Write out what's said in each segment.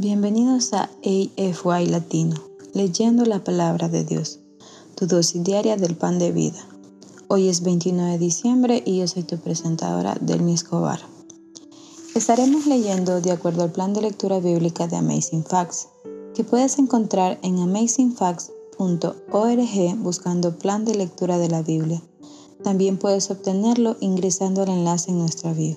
Bienvenidos a AFY Latino, leyendo la palabra de Dios, tu dosis diaria del pan de vida. Hoy es 29 de diciembre y yo soy tu presentadora, Delmi Escobar. Estaremos leyendo de acuerdo al plan de lectura bíblica de Amazing Facts, que puedes encontrar en amazingfacts.org buscando plan de lectura de la Biblia. También puedes obtenerlo ingresando al enlace en nuestra bio.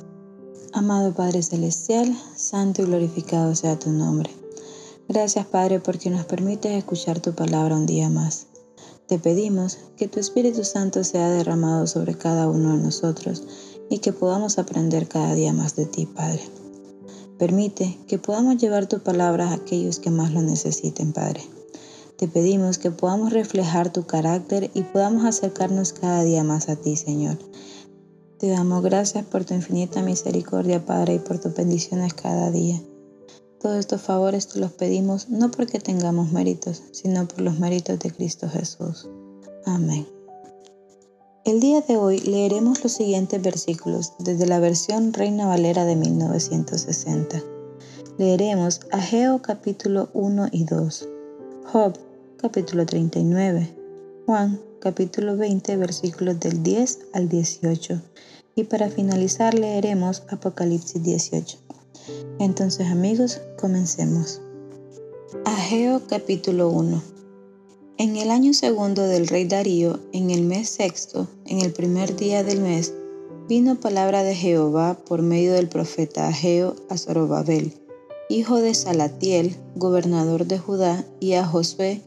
Amado Padre Celestial, santo y glorificado sea tu nombre. Gracias Padre porque nos permites escuchar tu palabra un día más. Te pedimos que tu Espíritu Santo sea derramado sobre cada uno de nosotros y que podamos aprender cada día más de ti, Padre. Permite que podamos llevar tu palabra a aquellos que más lo necesiten, Padre. Te pedimos que podamos reflejar tu carácter y podamos acercarnos cada día más a ti, Señor te damos gracias por tu infinita misericordia, Padre, y por tus bendiciones cada día. Todos estos favores te los pedimos no porque tengamos méritos, sino por los méritos de Cristo Jesús. Amén. El día de hoy leeremos los siguientes versículos desde la versión Reina Valera de 1960. Leeremos Ageo capítulo 1 y 2, Job capítulo 39, Juan capítulo 20 versículos del 10 al 18 y para finalizar leeremos Apocalipsis 18. Entonces amigos, comencemos. Ageo capítulo 1. En el año segundo del rey Darío, en el mes sexto, en el primer día del mes, vino palabra de Jehová por medio del profeta Ageo a Zorobabel, hijo de Salatiel, gobernador de Judá, y a Josué,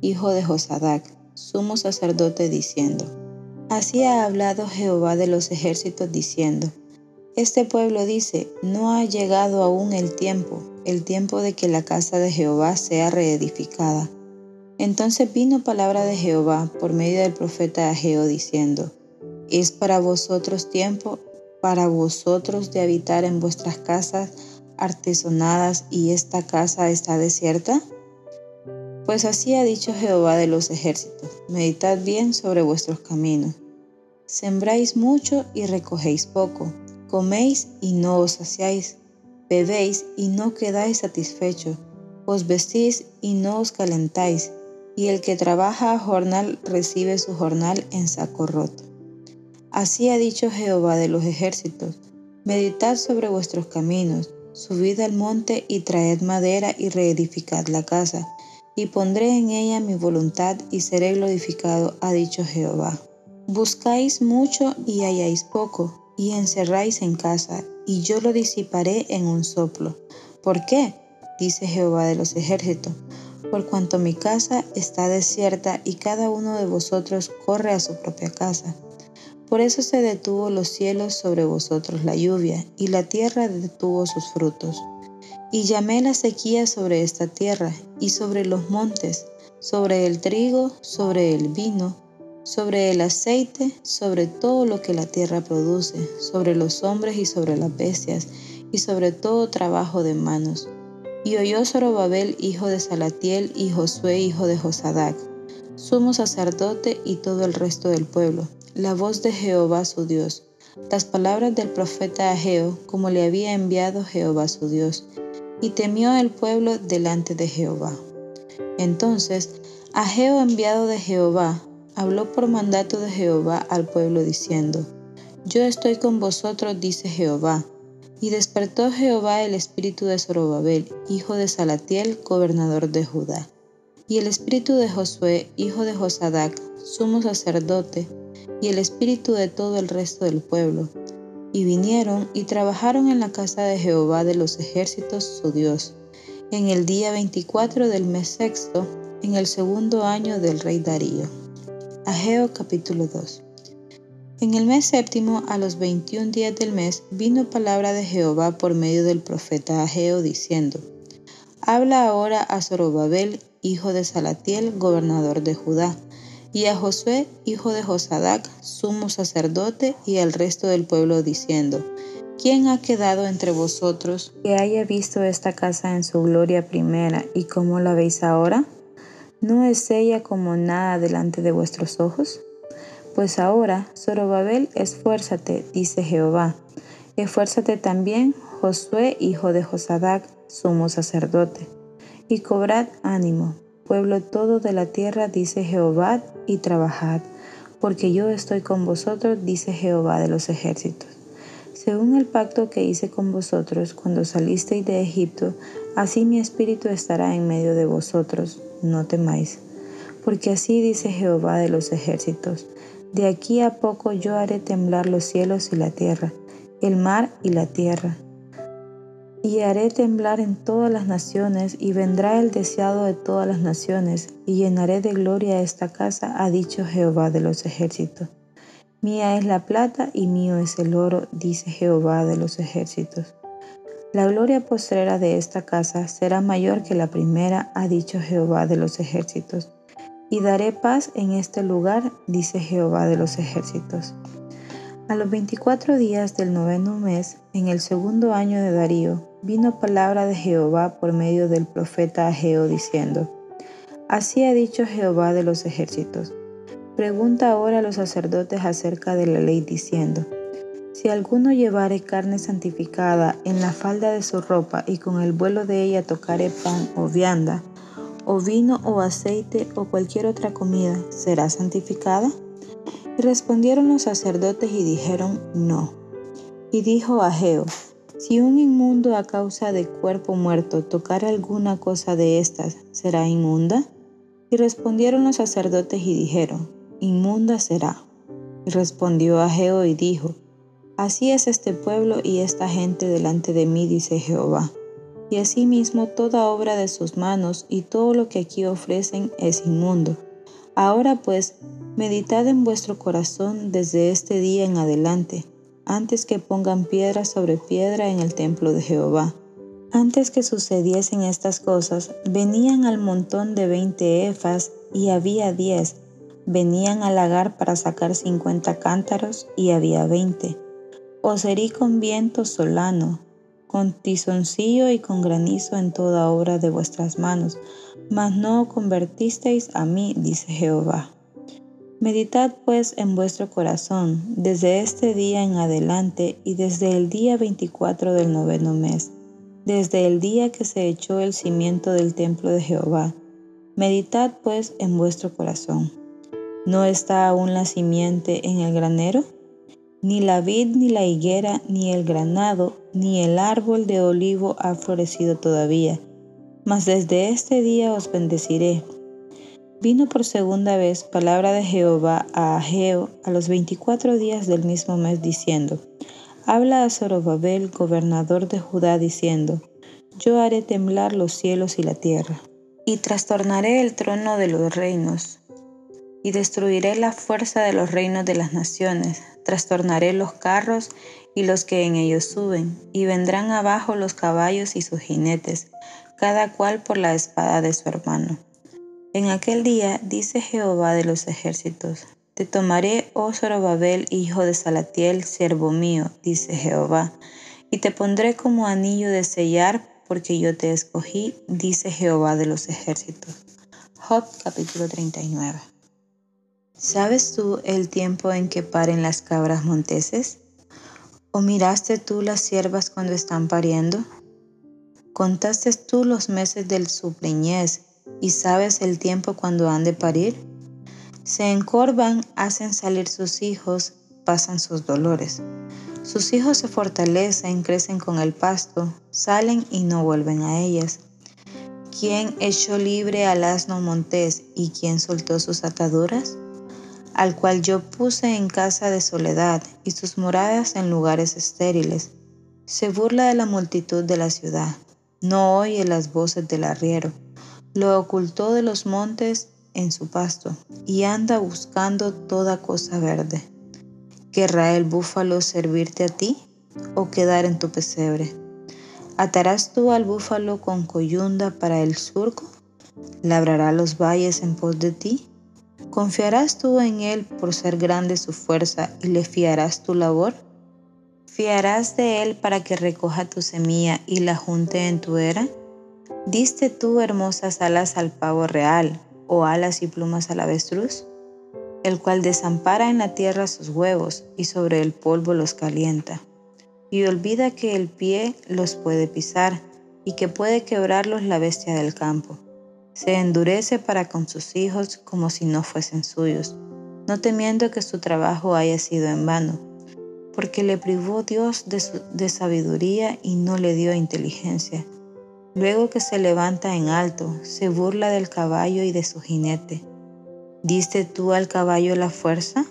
hijo de Josadac, sumo sacerdote, diciendo, Así ha hablado Jehová de los ejércitos diciendo, Este pueblo dice, no ha llegado aún el tiempo, el tiempo de que la casa de Jehová sea reedificada. Entonces vino palabra de Jehová por medio del profeta Ageo diciendo, ¿Es para vosotros tiempo, para vosotros de habitar en vuestras casas artesonadas y esta casa está desierta? Pues así ha dicho Jehová de los ejércitos, meditad bien sobre vuestros caminos. Sembráis mucho y recogéis poco, coméis y no os saciáis, bebéis y no quedáis satisfechos, os vestís y no os calentáis, y el que trabaja a jornal recibe su jornal en saco roto. Así ha dicho Jehová de los ejércitos, meditad sobre vuestros caminos, subid al monte y traed madera y reedificad la casa y pondré en ella mi voluntad y seré glorificado, ha dicho Jehová. Buscáis mucho y halláis poco, y encerráis en casa, y yo lo disiparé en un soplo. ¿Por qué? dice Jehová de los ejércitos, por cuanto mi casa está desierta y cada uno de vosotros corre a su propia casa. Por eso se detuvo los cielos sobre vosotros la lluvia, y la tierra detuvo sus frutos. Y llamé la sequía sobre esta tierra y sobre los montes, sobre el trigo, sobre el vino, sobre el aceite, sobre todo lo que la tierra produce, sobre los hombres y sobre las bestias, y sobre todo trabajo de manos. Y oyó Zorobabel, hijo de Salatiel, y Josué, hijo de Josadac, sumo sacerdote y todo el resto del pueblo, la voz de Jehová su Dios, las palabras del profeta Ageo, como le había enviado Jehová su Dios y temió el pueblo delante de Jehová. Entonces Ageo enviado de Jehová habló por mandato de Jehová al pueblo diciendo, Yo estoy con vosotros, dice Jehová. Y despertó Jehová el espíritu de Zorobabel, hijo de Salatiel, gobernador de Judá, y el espíritu de Josué, hijo de Josadac, sumo sacerdote, y el espíritu de todo el resto del pueblo, y vinieron y trabajaron en la casa de Jehová de los ejércitos su Dios, en el día 24 del mes sexto, en el segundo año del rey Darío. Ageo capítulo 2. En el mes séptimo, a los 21 días del mes, vino palabra de Jehová por medio del profeta Ageo, diciendo, Habla ahora a Zorobabel, hijo de Salatiel, gobernador de Judá, y a Josué, hijo de Josadac, sumo sacerdote, y al resto del pueblo, diciendo, ¿Quién ha quedado entre vosotros que haya visto esta casa en su gloria primera y cómo la veis ahora? ¿No es ella como nada delante de vuestros ojos? Pues ahora, Zorobabel, esfuérzate, dice Jehová. Esfuérzate también, Josué, hijo de Josadac, sumo sacerdote. Y cobrad ánimo, pueblo todo de la tierra, dice Jehová, y trabajad, porque yo estoy con vosotros, dice Jehová de los ejércitos. Según el pacto que hice con vosotros cuando salisteis de Egipto, así mi espíritu estará en medio de vosotros, no temáis. Porque así dice Jehová de los ejércitos, de aquí a poco yo haré temblar los cielos y la tierra, el mar y la tierra. Y haré temblar en todas las naciones, y vendrá el deseado de todas las naciones, y llenaré de gloria esta casa, ha dicho Jehová de los ejércitos. Mía es la plata y mío es el oro, dice Jehová de los ejércitos. La gloria postrera de esta casa será mayor que la primera, ha dicho Jehová de los ejércitos. Y daré paz en este lugar, dice Jehová de los ejércitos. A los veinticuatro días del noveno mes, en el segundo año de Darío, vino palabra de Jehová por medio del profeta Ageo diciendo, Así ha dicho Jehová de los ejércitos Pregunta ahora a los sacerdotes acerca de la ley diciendo, si alguno llevare carne santificada en la falda de su ropa y con el vuelo de ella tocare pan o vianda, o vino o aceite o cualquier otra comida, ¿será santificada? Y respondieron los sacerdotes y dijeron, no. Y dijo Ageo, si un inmundo a causa de cuerpo muerto tocara alguna cosa de estas, ¿será inmunda? Y respondieron los sacerdotes y dijeron, inmunda será. Y respondió Ageo y dijo, Así es este pueblo y esta gente delante de mí, dice Jehová. Y asimismo toda obra de sus manos y todo lo que aquí ofrecen es inmundo. Ahora pues, meditad en vuestro corazón desde este día en adelante, antes que pongan piedra sobre piedra en el templo de Jehová. Antes que sucediesen estas cosas, venían al montón de veinte efas y había diez, venían al lagar para sacar cincuenta cántaros y había veinte. Os herí con viento solano, con tizoncillo y con granizo en toda obra de vuestras manos, mas no convertisteis a mí, dice Jehová. Meditad pues en vuestro corazón desde este día en adelante y desde el día veinticuatro del noveno mes, desde el día que se echó el cimiento del templo de Jehová. Meditad pues en vuestro corazón. ¿No está aún la simiente en el granero? Ni la vid, ni la higuera, ni el granado, ni el árbol de olivo ha florecido todavía. Mas desde este día os bendeciré. Vino por segunda vez palabra de Jehová a Ageo a los veinticuatro días del mismo mes diciendo, Habla a Zorobabel, gobernador de Judá, diciendo, Yo haré temblar los cielos y la tierra, y trastornaré el trono de los reinos, y destruiré la fuerza de los reinos de las naciones, trastornaré los carros y los que en ellos suben, y vendrán abajo los caballos y sus jinetes, cada cual por la espada de su hermano. En aquel día, dice Jehová de los ejércitos, te tomaré, oh Zorobabel, hijo de Salatiel, siervo mío, dice Jehová, y te pondré como anillo de sellar, porque yo te escogí, dice Jehová de los ejércitos. Job capítulo 39. ¿Sabes tú el tiempo en que paren las cabras monteses? ¿O miraste tú las siervas cuando están pariendo? ¿Contaste tú los meses de su preñez y sabes el tiempo cuando han de parir? Se encorvan, hacen salir sus hijos, pasan sus dolores. Sus hijos se fortalecen, crecen con el pasto, salen y no vuelven a ellas. ¿Quién echó libre al asno montés y quién soltó sus ataduras? al cual yo puse en casa de soledad y sus moradas en lugares estériles. Se burla de la multitud de la ciudad, no oye las voces del arriero, lo ocultó de los montes en su pasto y anda buscando toda cosa verde. ¿Querrá el búfalo servirte a ti o quedar en tu pesebre? ¿Atarás tú al búfalo con coyunda para el surco? ¿Labrará los valles en pos de ti? ¿Confiarás tú en él por ser grande su fuerza y le fiarás tu labor? ¿Fiarás de él para que recoja tu semilla y la junte en tu era? ¿Diste tú hermosas alas al pavo real o alas y plumas al avestruz? El cual desampara en la tierra sus huevos y sobre el polvo los calienta. Y olvida que el pie los puede pisar y que puede quebrarlos la bestia del campo se endurece para con sus hijos como si no fuesen suyos, no temiendo que su trabajo haya sido en vano, porque le privó Dios de, sabiduría y no le dio inteligencia. Luego que se levanta en alto, se burla del caballo y de su jinete. ¿Diste tú al caballo la fuerza?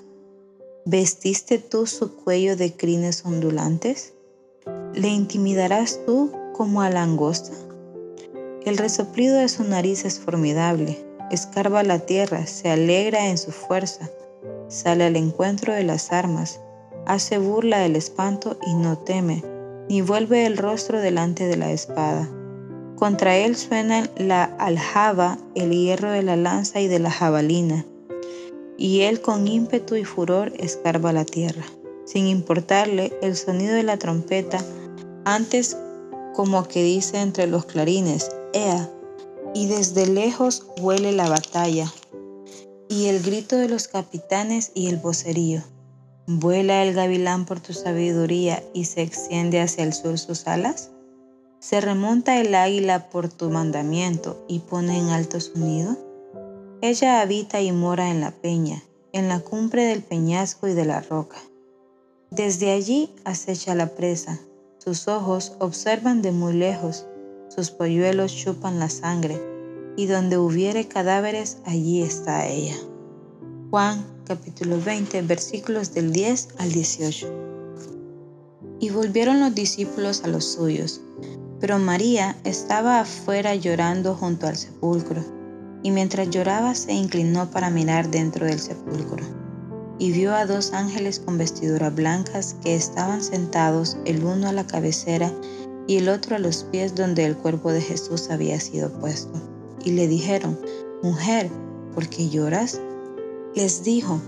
¿Vestiste tú su cuello de crines ondulantes? ¿Le intimidarás tú como a langosta? El resoplido de su nariz es formidable, escarba la tierra, se alegra en su fuerza, sale al encuentro de las armas, hace burla del espanto y no teme, ni vuelve el rostro delante de la espada. Contra él suena la aljaba, el hierro de la lanza y de la jabalina, y él con ímpetu y furor escarba la tierra, sin importarle el sonido de la trompeta, antes como que dice entre los clarines, y desde lejos huele la batalla, y el grito de los capitanes y el vocerío. ¿Vuela el gavilán por tu sabiduría y se extiende hacia el sur sus alas? ¿Se remonta el águila por tu mandamiento y pone en alto su nido? Ella habita y mora en la peña, en la cumbre del peñasco y de la roca. Desde allí acecha la presa, sus ojos observan de muy lejos, sus polluelos chupan la sangre, y donde hubiere cadáveres, allí está ella. Juan capítulo 20 versículos del 10 al 18. Y volvieron los discípulos a los suyos, pero María estaba afuera llorando junto al sepulcro, y mientras lloraba se inclinó para mirar dentro del sepulcro, y vio a dos ángeles con vestiduras blancas que estaban sentados el uno a la cabecera y el otro a los pies donde el cuerpo de Jesús había sido puesto. Y le dijeron, Mujer, ¿por qué lloras? Les dijo,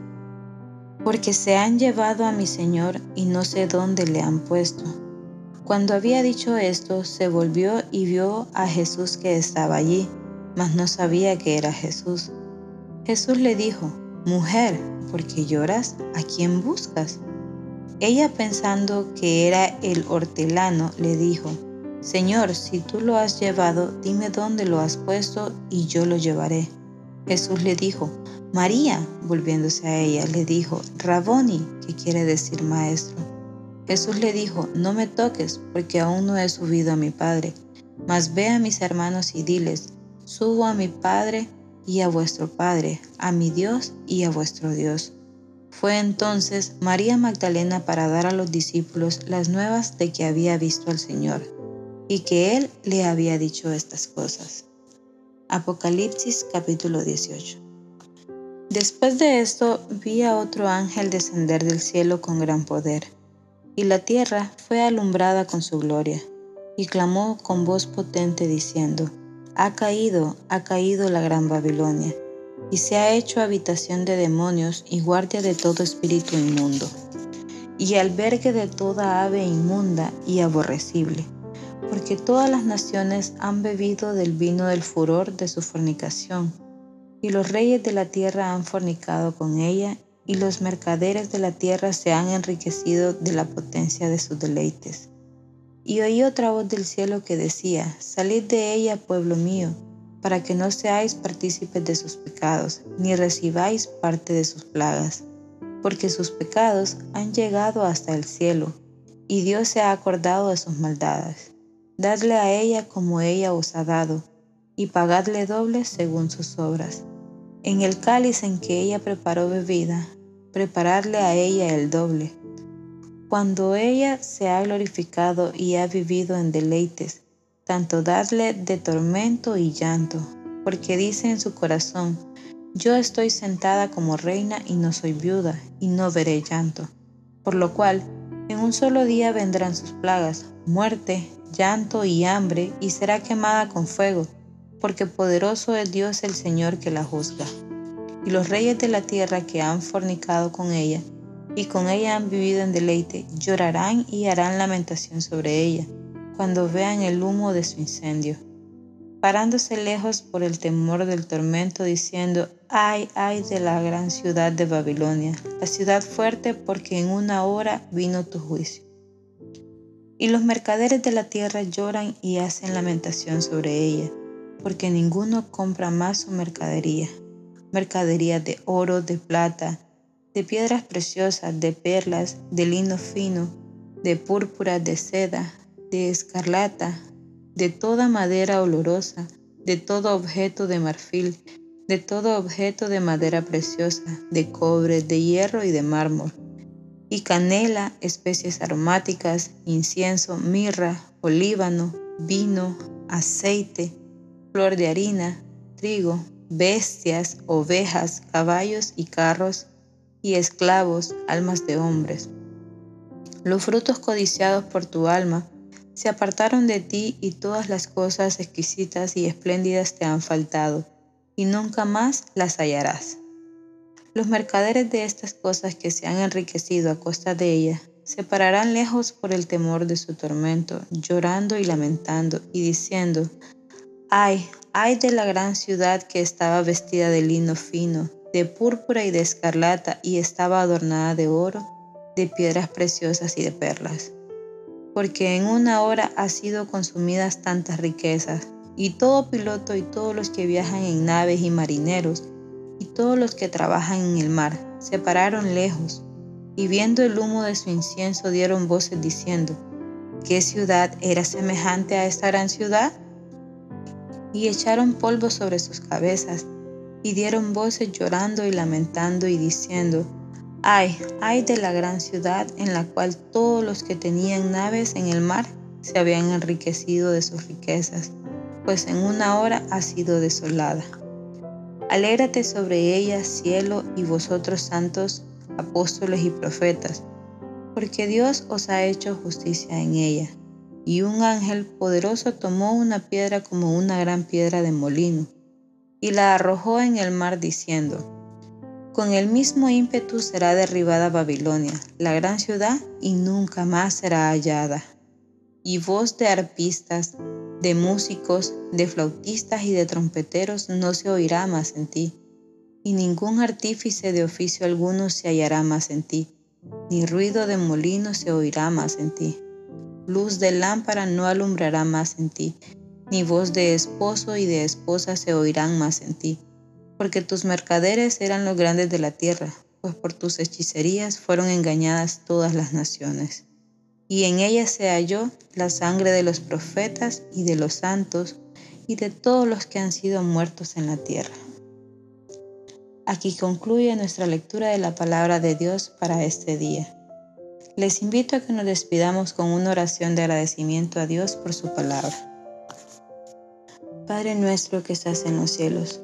Porque se han llevado a mi Señor y no sé dónde le han puesto. Cuando había dicho esto, se volvió y vio a Jesús que estaba allí, mas no sabía que era Jesús. Jesús le dijo, Mujer, ¿por qué lloras? ¿A quién buscas? Ella pensando que era el hortelano, le dijo, Señor, si tú lo has llevado, dime dónde lo has puesto y yo lo llevaré. Jesús le dijo, María, volviéndose a ella, le dijo, Raboni, que quiere decir maestro. Jesús le dijo, no me toques, porque aún no he subido a mi Padre, mas ve a mis hermanos y diles, subo a mi Padre y a vuestro Padre, a mi Dios y a vuestro Dios. Fue entonces María Magdalena para dar a los discípulos las nuevas de que había visto al Señor y que Él le había dicho estas cosas. Apocalipsis capítulo 18. Después de esto vi a otro ángel descender del cielo con gran poder, y la tierra fue alumbrada con su gloria, y clamó con voz potente diciendo, Ha caído, ha caído la gran Babilonia y se ha hecho habitación de demonios y guardia de todo espíritu inmundo, y albergue de toda ave inmunda y aborrecible, porque todas las naciones han bebido del vino del furor de su fornicación, y los reyes de la tierra han fornicado con ella, y los mercaderes de la tierra se han enriquecido de la potencia de sus deleites. Y oí otra voz del cielo que decía, Salid de ella, pueblo mío, para que no seáis partícipes de sus pecados, ni recibáis parte de sus plagas, porque sus pecados han llegado hasta el cielo, y Dios se ha acordado de sus maldades. Dadle a ella como ella os ha dado, y pagadle doble según sus obras. En el cáliz en que ella preparó bebida, prepararle a ella el doble. Cuando ella se ha glorificado y ha vivido en deleites, tanto darle de tormento y llanto, porque dice en su corazón, yo estoy sentada como reina y no soy viuda, y no veré llanto. Por lo cual, en un solo día vendrán sus plagas, muerte, llanto y hambre, y será quemada con fuego. porque poderoso es Dios el Señor que la juzga. Y los reyes de la tierra que han fornicado con ella, y con ella han vivido en deleite, llorarán y harán lamentación sobre ella, cuando vean el humo de su incendio parándose lejos por el temor del tormento, diciendo, ay, ay de la gran ciudad de Babilonia, la ciudad fuerte porque en una hora vino tu juicio. Y los mercaderes de la tierra lloran y hacen lamentación sobre ella, porque ninguno compra más su mercadería, mercadería de oro, de plata, de piedras preciosas, de perlas, de lino fino, de púrpura, de seda, de escarlata, de toda madera olorosa, de todo objeto de marfil, de todo objeto de madera preciosa, de cobre, de hierro y de mármol, y canela, especies aromáticas, incienso, mirra, olíbano, vino, aceite, flor de harina, trigo, bestias, ovejas, caballos y carros, y esclavos, almas de hombres. Los frutos codiciados por tu alma, se apartaron de ti y todas las cosas exquisitas y espléndidas te han faltado, y nunca más las hallarás. Los mercaderes de estas cosas que se han enriquecido a costa de ella se pararán lejos por el temor de su tormento, llorando y lamentando, y diciendo, ay, ay de la gran ciudad que estaba vestida de lino fino, de púrpura y de escarlata, y estaba adornada de oro, de piedras preciosas y de perlas porque en una hora ha sido consumidas tantas riquezas, y todo piloto y todos los que viajan en naves y marineros, y todos los que trabajan en el mar, se pararon lejos, y viendo el humo de su incienso dieron voces diciendo, ¿qué ciudad era semejante a esta gran ciudad? Y echaron polvo sobre sus cabezas, y dieron voces llorando y lamentando y diciendo, Ay, ay de la gran ciudad en la cual todos los que tenían naves en el mar se habían enriquecido de sus riquezas, pues en una hora ha sido desolada. Alégrate sobre ella, cielo, y vosotros santos, apóstoles y profetas, porque Dios os ha hecho justicia en ella. Y un ángel poderoso tomó una piedra como una gran piedra de molino, y la arrojó en el mar diciendo, con el mismo ímpetu será derribada Babilonia, la gran ciudad, y nunca más será hallada. Y voz de arpistas, de músicos, de flautistas y de trompeteros no se oirá más en ti, y ningún artífice de oficio alguno se hallará más en ti, ni ruido de molino se oirá más en ti. Luz de lámpara no alumbrará más en ti, ni voz de esposo y de esposa se oirán más en ti porque tus mercaderes eran los grandes de la tierra, pues por tus hechicerías fueron engañadas todas las naciones. Y en ella se halló la sangre de los profetas y de los santos y de todos los que han sido muertos en la tierra. Aquí concluye nuestra lectura de la palabra de Dios para este día. Les invito a que nos despidamos con una oración de agradecimiento a Dios por su palabra. Padre nuestro que estás en los cielos,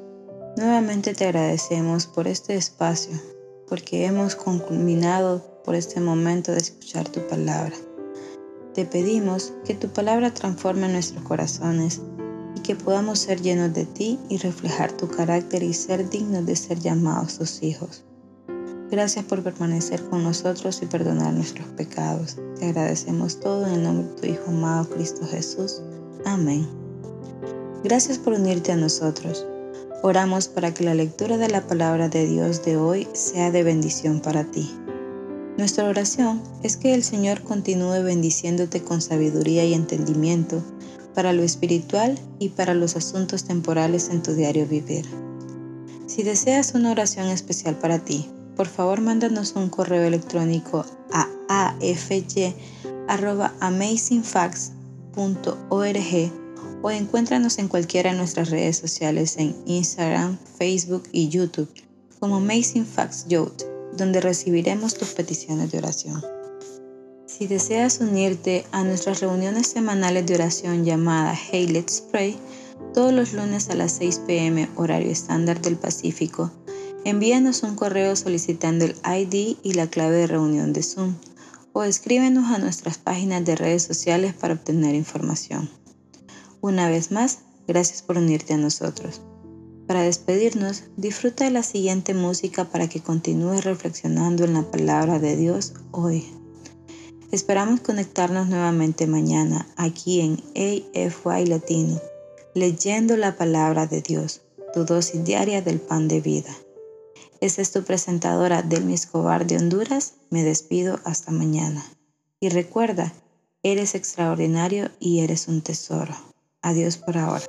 Nuevamente te agradecemos por este espacio, porque hemos culminado por este momento de escuchar tu palabra. Te pedimos que tu palabra transforme nuestros corazones y que podamos ser llenos de ti y reflejar tu carácter y ser dignos de ser llamados tus hijos. Gracias por permanecer con nosotros y perdonar nuestros pecados. Te agradecemos todo en el nombre de tu Hijo amado Cristo Jesús. Amén. Gracias por unirte a nosotros. Oramos para que la lectura de la palabra de Dios de hoy sea de bendición para ti. Nuestra oración es que el Señor continúe bendiciéndote con sabiduría y entendimiento para lo espiritual y para los asuntos temporales en tu diario vivir. Si deseas una oración especial para ti, por favor mándanos un correo electrónico a afy.amazingfacts.org o encuéntranos en cualquiera de nuestras redes sociales en Instagram, Facebook y YouTube como Amazing Facts Youth, donde recibiremos tus peticiones de oración. Si deseas unirte a nuestras reuniones semanales de oración llamada Hey Let's Pray, todos los lunes a las 6 pm horario estándar del Pacífico, envíanos un correo solicitando el ID y la clave de reunión de Zoom o escríbenos a nuestras páginas de redes sociales para obtener información. Una vez más, Gracias por unirte a nosotros. Para despedirnos, disfruta de la siguiente música para que continúes reflexionando en la palabra de Dios hoy. Esperamos conectarnos nuevamente mañana aquí en AFY Latino, leyendo la palabra de Dios, tu dosis diaria del pan de vida. Esta es tu presentadora Delmi Escobar de Honduras. Me despido hasta mañana. Y recuerda, eres extraordinario y eres un tesoro. Adiós por ahora.